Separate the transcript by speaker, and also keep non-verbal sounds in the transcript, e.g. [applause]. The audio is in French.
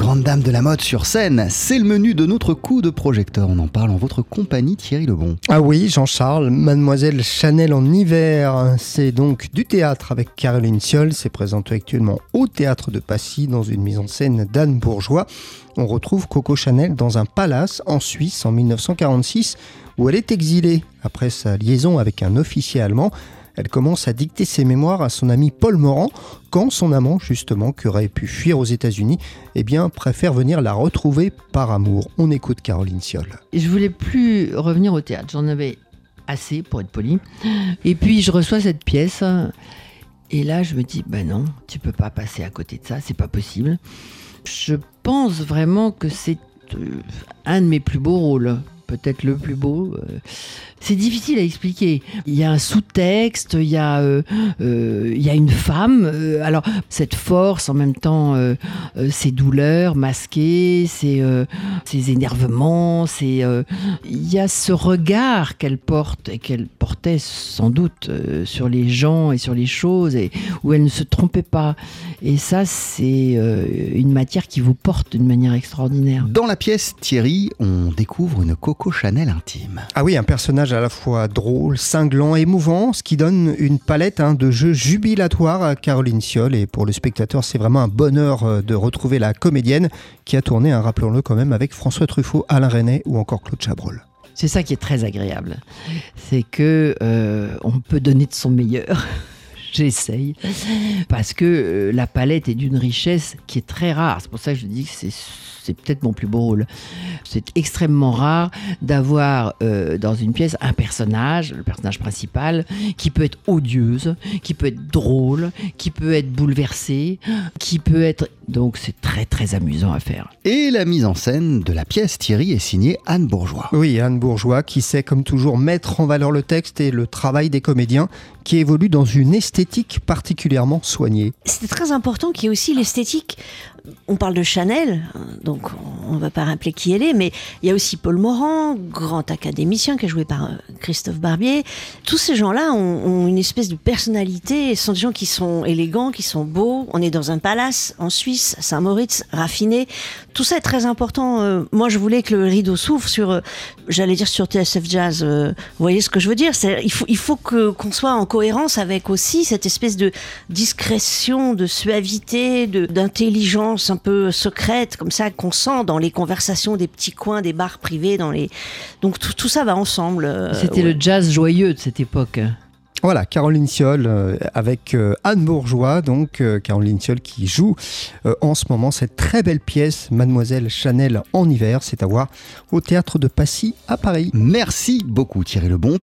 Speaker 1: grande dame de la mode sur scène. C'est le menu de notre coup de projecteur. On en parle en votre compagnie, Thierry Lebon.
Speaker 2: Ah oui, Jean-Charles, Mademoiselle Chanel en hiver. C'est donc du théâtre avec Caroline Siol. C'est présenté actuellement au théâtre de Passy dans une mise en scène d'Anne Bourgeois. On retrouve Coco Chanel dans un palace en Suisse en 1946 où elle est exilée après sa liaison avec un officier allemand. Elle commence à dicter ses mémoires à son ami Paul Morand quand son amant, justement, qui aurait pu fuir aux États-Unis, eh bien, préfère venir la retrouver par amour. On écoute Caroline Siol.
Speaker 3: Je voulais plus revenir au théâtre. J'en avais assez, pour être poli. Et puis, je reçois cette pièce. Et là, je me dis, ben non, tu peux pas passer à côté de ça, c'est pas possible. Je pense vraiment que c'est euh, un de mes plus beaux rôles peut-être le plus beau. Euh, c'est difficile à expliquer. Il y a un sous-texte, il y a, euh, euh, il y a une femme. alors cette force, en même temps, ces douleurs masquées, ces énervements, c'est il y a ce regard qu'elle porte et qu'elle portait sans doute sur les gens et sur les choses et où elle ne se trompait pas. Et ça, c'est une matière qui vous porte d'une manière extraordinaire.
Speaker 1: Dans la pièce Thierry, on découvre une coco Chanel intime.
Speaker 2: Ah oui, un personnage à la fois drôle, cinglant, émouvant, ce qui donne une palette hein, de jeux jubilatoires à Caroline Siol. Et pour le spectateur, c'est vraiment un bonheur euh, de retrouver la comédienne qui a tourné, hein, rappelons-le quand même, avec François Truffaut, Alain René ou encore Claude Chabrol.
Speaker 3: C'est ça qui est très agréable, c'est que euh, on peut donner de son meilleur. [laughs] J'essaye parce que euh, la palette est d'une richesse qui est très rare. C'est pour ça que je dis que c'est c'est peut-être mon plus beau rôle. C'est extrêmement rare d'avoir euh, dans une pièce un personnage, le personnage principal, qui peut être odieuse, qui peut être drôle, qui peut être bouleversé, qui peut être... Donc c'est très très amusant à faire.
Speaker 1: Et la mise en scène de la pièce Thierry est signée Anne Bourgeois.
Speaker 2: Oui, Anne Bourgeois qui sait comme toujours mettre en valeur le texte et le travail des comédiens qui évoluent dans une esthétique particulièrement soignée.
Speaker 4: C'est très important qu'il y ait aussi l'esthétique on parle de Chanel, donc on ne va pas rappeler qui elle est, mais il y a aussi Paul Morand, grand académicien qui est joué par euh, Christophe Barbier. Tous ces gens-là ont, une espèce de personnalité, ce sont des gens qui sont élégants, qui sont beaux. On est dans un palace en Suisse, Saint-Moritz, raffiné. Tout ça est très important. Euh, moi, je voulais que le rideau s'ouvre sur, euh, j'allais dire sur TSF Jazz. vous voyez ce que je veux dire? Il faut, il faut que qu'on soit en cohérence avec aussi cette espèce de discrétion, de suavité, d'intelligence un peu secrète, comme ça, qu'on sent dans les conversations des petits coins, des bars privés. Dans les... Donc tout, ça va ensemble. Euh,
Speaker 3: C'était le jazz joyeux de cette époque.
Speaker 2: Voilà, Caroline Siol euh, avec euh, Anne Bourgeois, donc Caroline Siol qui joue en ce moment cette très belle pièce Mademoiselle Chanel en hiver, c'est à voir au théâtre de Passy à Paris.
Speaker 1: Merci beaucoup Thierry Lebon.